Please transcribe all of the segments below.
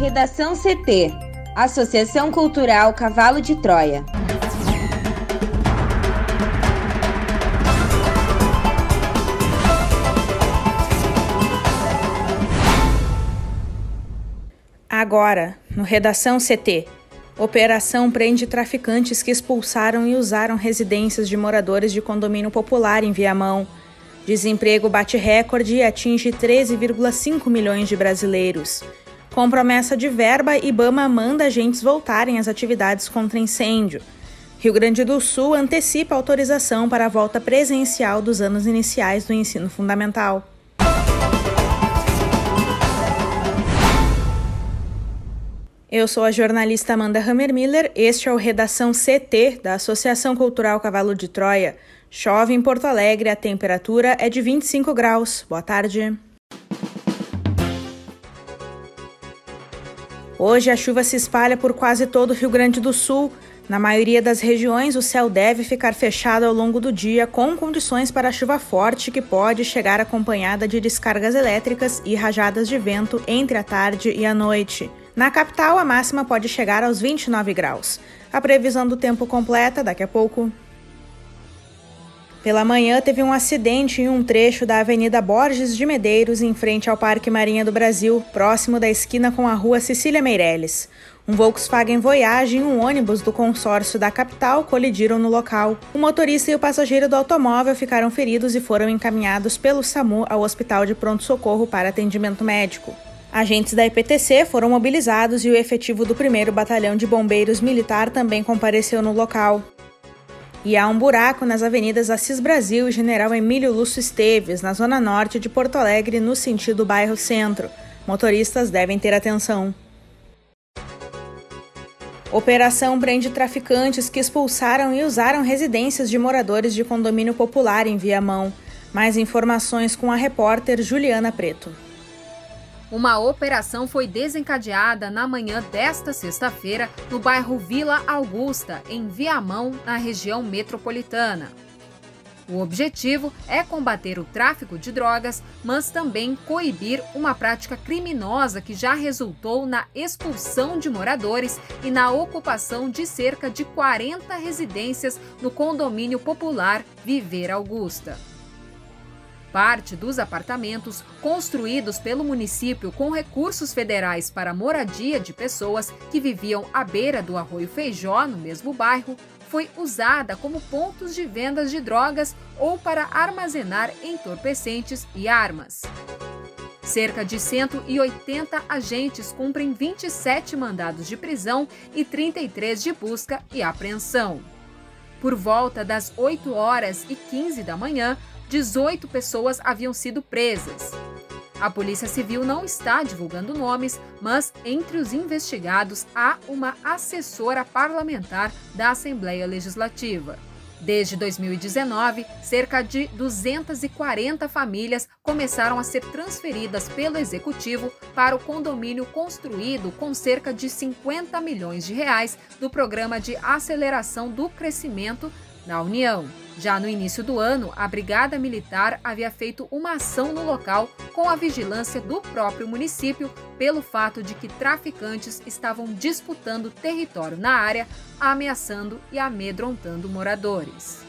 Redação CT Associação Cultural Cavalo de Troia. Agora, no Redação CT. Operação prende traficantes que expulsaram e usaram residências de moradores de condomínio popular em Viamão. Desemprego bate recorde e atinge 13,5 milhões de brasileiros. Com promessa de verba, Ibama manda agentes voltarem às atividades contra incêndio. Rio Grande do Sul antecipa autorização para a volta presencial dos anos iniciais do ensino fundamental. Eu sou a jornalista Amanda Hammermiller. Este é o Redação CT da Associação Cultural Cavalo de Troia. Chove em Porto Alegre, a temperatura é de 25 graus. Boa tarde. Hoje a chuva se espalha por quase todo o Rio Grande do Sul. Na maioria das regiões, o céu deve ficar fechado ao longo do dia, com condições para chuva forte que pode chegar acompanhada de descargas elétricas e rajadas de vento entre a tarde e a noite. Na capital, a máxima pode chegar aos 29 graus. A previsão do tempo completa daqui a pouco. Pela manhã, teve um acidente em um trecho da Avenida Borges de Medeiros, em frente ao Parque Marinha do Brasil, próximo da esquina com a rua Cecília Meirelles. Um Volkswagen Voyage e um ônibus do consórcio da capital colidiram no local. O motorista e o passageiro do automóvel ficaram feridos e foram encaminhados pelo SAMU ao Hospital de Pronto Socorro para atendimento médico. Agentes da IPTC foram mobilizados e o efetivo do 1 Batalhão de Bombeiros Militar também compareceu no local. E há um buraco nas avenidas Assis Brasil e General Emílio Lúcio Esteves, na zona norte de Porto Alegre, no sentido bairro centro. Motoristas devem ter atenção. Operação prende traficantes que expulsaram e usaram residências de moradores de condomínio popular em Viamão. Mais informações com a repórter Juliana Preto. Uma operação foi desencadeada na manhã desta sexta-feira no bairro Vila Augusta, em Viamão, na região metropolitana. O objetivo é combater o tráfico de drogas, mas também coibir uma prática criminosa que já resultou na expulsão de moradores e na ocupação de cerca de 40 residências no condomínio popular Viver Augusta. Parte dos apartamentos construídos pelo município com recursos federais para moradia de pessoas que viviam à beira do Arroio Feijó, no mesmo bairro, foi usada como pontos de vendas de drogas ou para armazenar entorpecentes e armas. Cerca de 180 agentes cumprem 27 mandados de prisão e 33 de busca e apreensão. Por volta das 8 horas e 15 da manhã, 18 pessoas haviam sido presas. A Polícia Civil não está divulgando nomes, mas entre os investigados há uma assessora parlamentar da Assembleia Legislativa. Desde 2019, cerca de 240 famílias começaram a ser transferidas pelo executivo para o condomínio construído com cerca de 50 milhões de reais do programa de aceleração do crescimento na União. Já no início do ano, a Brigada Militar havia feito uma ação no local com a vigilância do próprio município pelo fato de que traficantes estavam disputando território na área, ameaçando e amedrontando moradores.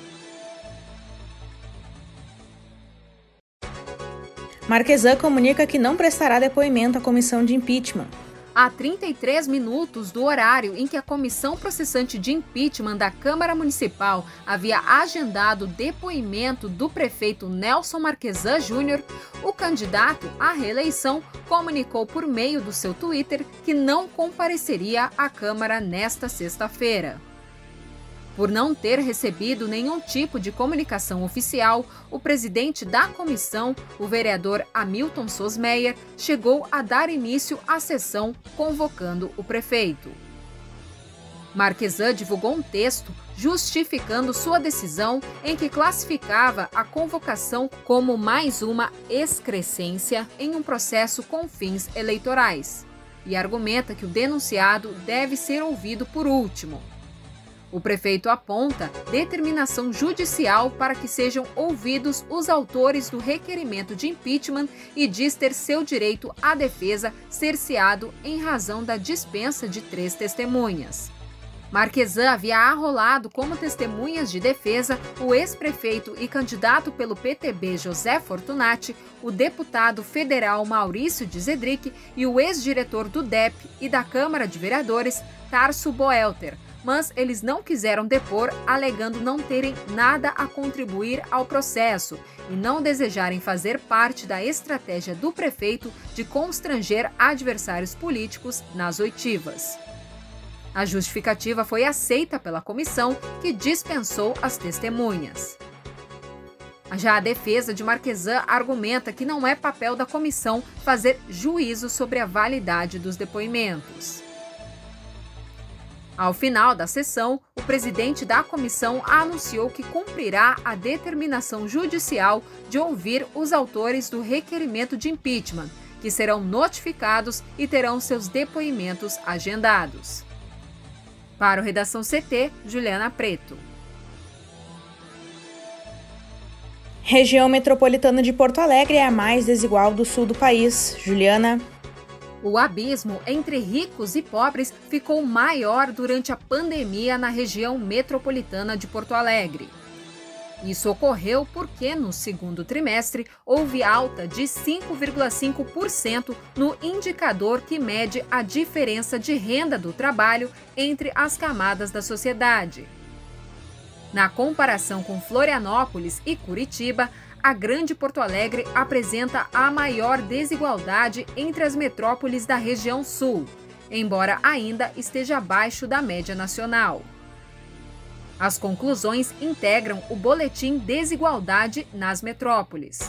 Marquesan comunica que não prestará depoimento à comissão de impeachment a 33 minutos do horário em que a comissão processante de impeachment da Câmara Municipal havia agendado o depoimento do prefeito Nelson Marquesan Júnior, o candidato à reeleição comunicou por meio do seu Twitter que não compareceria à Câmara nesta sexta-feira. Por não ter recebido nenhum tipo de comunicação oficial, o presidente da comissão, o vereador Hamilton Sosmeyer, chegou a dar início à sessão convocando o prefeito. Marquesan divulgou um texto justificando sua decisão em que classificava a convocação como mais uma excrescência em um processo com fins eleitorais e argumenta que o denunciado deve ser ouvido por último. O prefeito aponta determinação judicial para que sejam ouvidos os autores do requerimento de impeachment e diz ter seu direito à defesa cerceado em razão da dispensa de três testemunhas. Marquesan havia arrolado como testemunhas de defesa o ex-prefeito e candidato pelo PTB José Fortunati, o deputado federal Maurício de Zedric e o ex-diretor do DEP e da Câmara de Vereadores, Tarso Boelter, mas eles não quiseram depor, alegando não terem nada a contribuir ao processo e não desejarem fazer parte da estratégia do prefeito de constranger adversários políticos nas oitivas. A justificativa foi aceita pela comissão, que dispensou as testemunhas. Já a defesa de Marquesan argumenta que não é papel da comissão fazer juízo sobre a validade dos depoimentos. Ao final da sessão, o presidente da comissão anunciou que cumprirá a determinação judicial de ouvir os autores do requerimento de impeachment, que serão notificados e terão seus depoimentos agendados. Para o Redação CT, Juliana Preto. Região metropolitana de Porto Alegre é a mais desigual do sul do país. Juliana. O abismo entre ricos e pobres ficou maior durante a pandemia na região metropolitana de Porto Alegre. Isso ocorreu porque, no segundo trimestre, houve alta de 5,5% no indicador que mede a diferença de renda do trabalho entre as camadas da sociedade. Na comparação com Florianópolis e Curitiba, a Grande Porto Alegre apresenta a maior desigualdade entre as metrópoles da região sul, embora ainda esteja abaixo da média nacional. As conclusões integram o Boletim Desigualdade nas Metrópoles.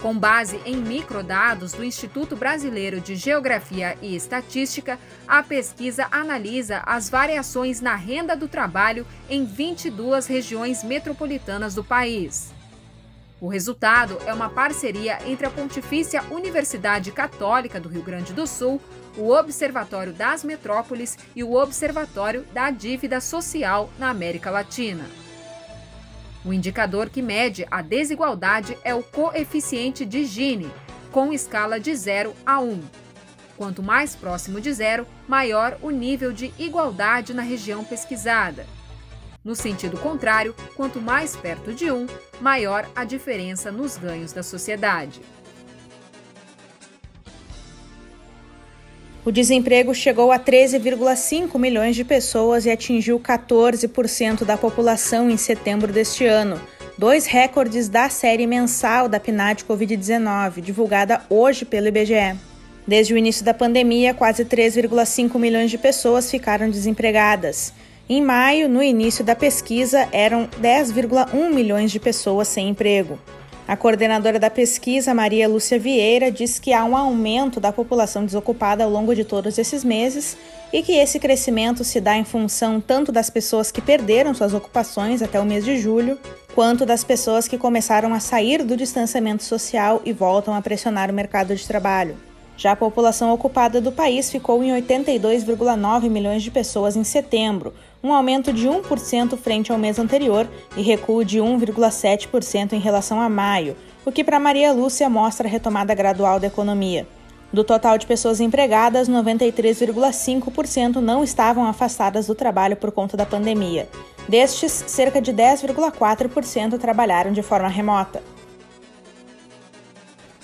Com base em microdados do Instituto Brasileiro de Geografia e Estatística, a pesquisa analisa as variações na renda do trabalho em 22 regiões metropolitanas do país. O resultado é uma parceria entre a Pontifícia Universidade Católica do Rio Grande do Sul, o Observatório das Metrópoles e o Observatório da Dívida Social na América Latina. O indicador que mede a desigualdade é o coeficiente de Gini, com escala de 0 a 1. Quanto mais próximo de zero, maior o nível de igualdade na região pesquisada. No sentido contrário, quanto mais perto de um, maior a diferença nos ganhos da sociedade. O desemprego chegou a 13,5 milhões de pessoas e atingiu 14% da população em setembro deste ano, dois recordes da série mensal da PNAD Covid-19, divulgada hoje pelo IBGE. Desde o início da pandemia, quase 3,5 milhões de pessoas ficaram desempregadas. Em maio, no início da pesquisa, eram 10,1 milhões de pessoas sem emprego. A coordenadora da pesquisa, Maria Lúcia Vieira, diz que há um aumento da população desocupada ao longo de todos esses meses e que esse crescimento se dá em função tanto das pessoas que perderam suas ocupações até o mês de julho, quanto das pessoas que começaram a sair do distanciamento social e voltam a pressionar o mercado de trabalho. Já a população ocupada do país ficou em 82,9 milhões de pessoas em setembro, um aumento de 1% frente ao mês anterior e recuo de 1,7% em relação a maio, o que para Maria Lúcia mostra a retomada gradual da economia. Do total de pessoas empregadas, 93,5% não estavam afastadas do trabalho por conta da pandemia. Destes, cerca de 10,4% trabalharam de forma remota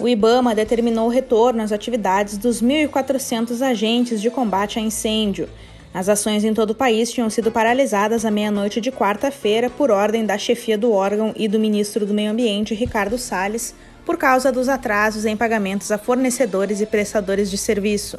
o IBAMA determinou o retorno às atividades dos 1.400 agentes de combate a incêndio. As ações em todo o país tinham sido paralisadas à meia-noite de quarta-feira por ordem da chefia do órgão e do ministro do Meio Ambiente, Ricardo Salles, por causa dos atrasos em pagamentos a fornecedores e prestadores de serviço.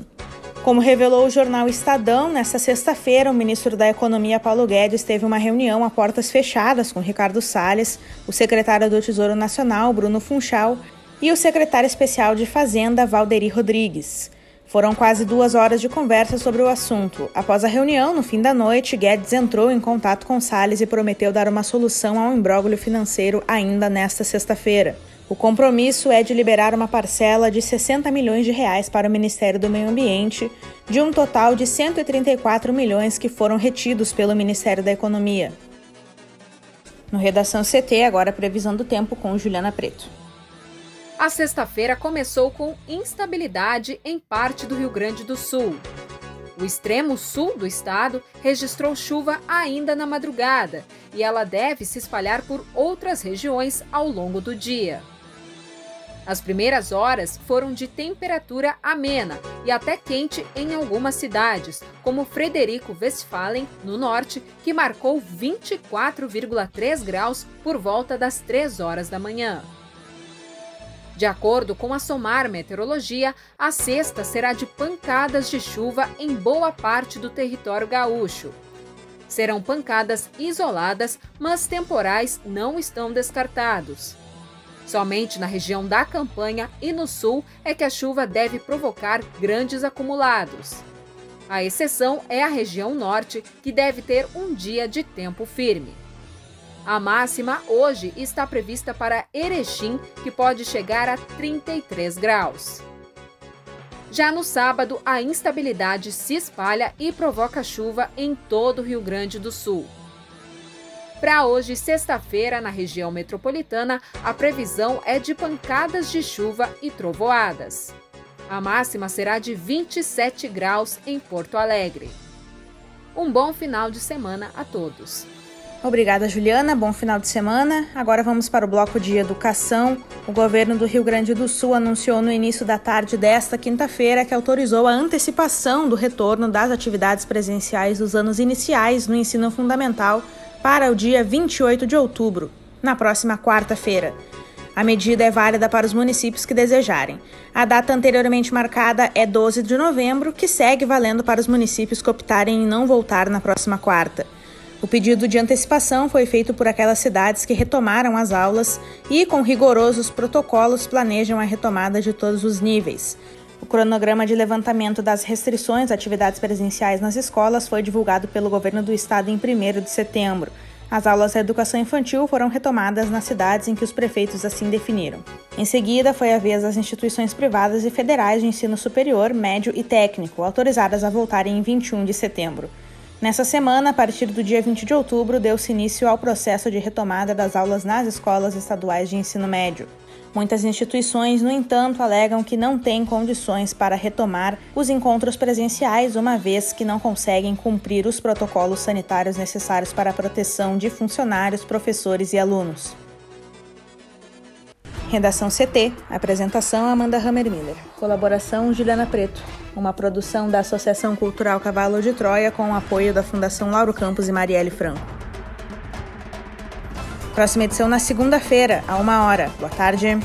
Como revelou o jornal Estadão, nesta sexta-feira, o ministro da Economia, Paulo Guedes, teve uma reunião a portas fechadas com Ricardo Salles, o secretário do Tesouro Nacional, Bruno Funchal, e o secretário especial de Fazenda, Valderi Rodrigues. Foram quase duas horas de conversa sobre o assunto. Após a reunião, no fim da noite, Guedes entrou em contato com Salles e prometeu dar uma solução ao imbróglio financeiro ainda nesta sexta-feira. O compromisso é de liberar uma parcela de 60 milhões de reais para o Ministério do Meio Ambiente, de um total de 134 milhões que foram retidos pelo Ministério da Economia. No Redação CT, agora previsão do tempo com Juliana Preto. A sexta-feira começou com instabilidade em parte do Rio Grande do Sul. O extremo sul do estado registrou chuva ainda na madrugada e ela deve se espalhar por outras regiões ao longo do dia. As primeiras horas foram de temperatura amena e até quente em algumas cidades, como Frederico Westphalen, no norte, que marcou 24,3 graus por volta das 3 horas da manhã. De acordo com a Somar Meteorologia, a sexta será de pancadas de chuva em boa parte do território gaúcho. Serão pancadas isoladas, mas temporais não estão descartados. Somente na região da campanha e no sul é que a chuva deve provocar grandes acumulados. A exceção é a região norte, que deve ter um dia de tempo firme. A máxima hoje está prevista para Erechim, que pode chegar a 33 graus. Já no sábado, a instabilidade se espalha e provoca chuva em todo o Rio Grande do Sul. Para hoje, sexta-feira, na região metropolitana, a previsão é de pancadas de chuva e trovoadas. A máxima será de 27 graus em Porto Alegre. Um bom final de semana a todos. Obrigada, Juliana. Bom final de semana. Agora vamos para o bloco de educação. O governo do Rio Grande do Sul anunciou no início da tarde desta quinta-feira que autorizou a antecipação do retorno das atividades presenciais dos anos iniciais no ensino fundamental para o dia 28 de outubro, na próxima quarta-feira. A medida é válida para os municípios que desejarem. A data anteriormente marcada é 12 de novembro, que segue valendo para os municípios que optarem em não voltar na próxima quarta. O pedido de antecipação foi feito por aquelas cidades que retomaram as aulas e, com rigorosos protocolos, planejam a retomada de todos os níveis. O cronograma de levantamento das restrições a atividades presenciais nas escolas foi divulgado pelo governo do estado em 1 de setembro. As aulas de educação infantil foram retomadas nas cidades em que os prefeitos assim definiram. Em seguida, foi a vez das instituições privadas e federais de ensino superior, médio e técnico, autorizadas a voltarem em 21 de setembro. Nessa semana, a partir do dia 20 de outubro, deu-se início ao processo de retomada das aulas nas escolas estaduais de ensino médio. Muitas instituições, no entanto, alegam que não têm condições para retomar os encontros presenciais, uma vez que não conseguem cumprir os protocolos sanitários necessários para a proteção de funcionários, professores e alunos. Redação CT. Apresentação Amanda Hammermiller. Colaboração Juliana Preto. Uma produção da Associação Cultural Cavalo de Troia com o apoio da Fundação Lauro Campos e Marielle Franco. Próxima edição na segunda-feira, a uma hora. Boa tarde.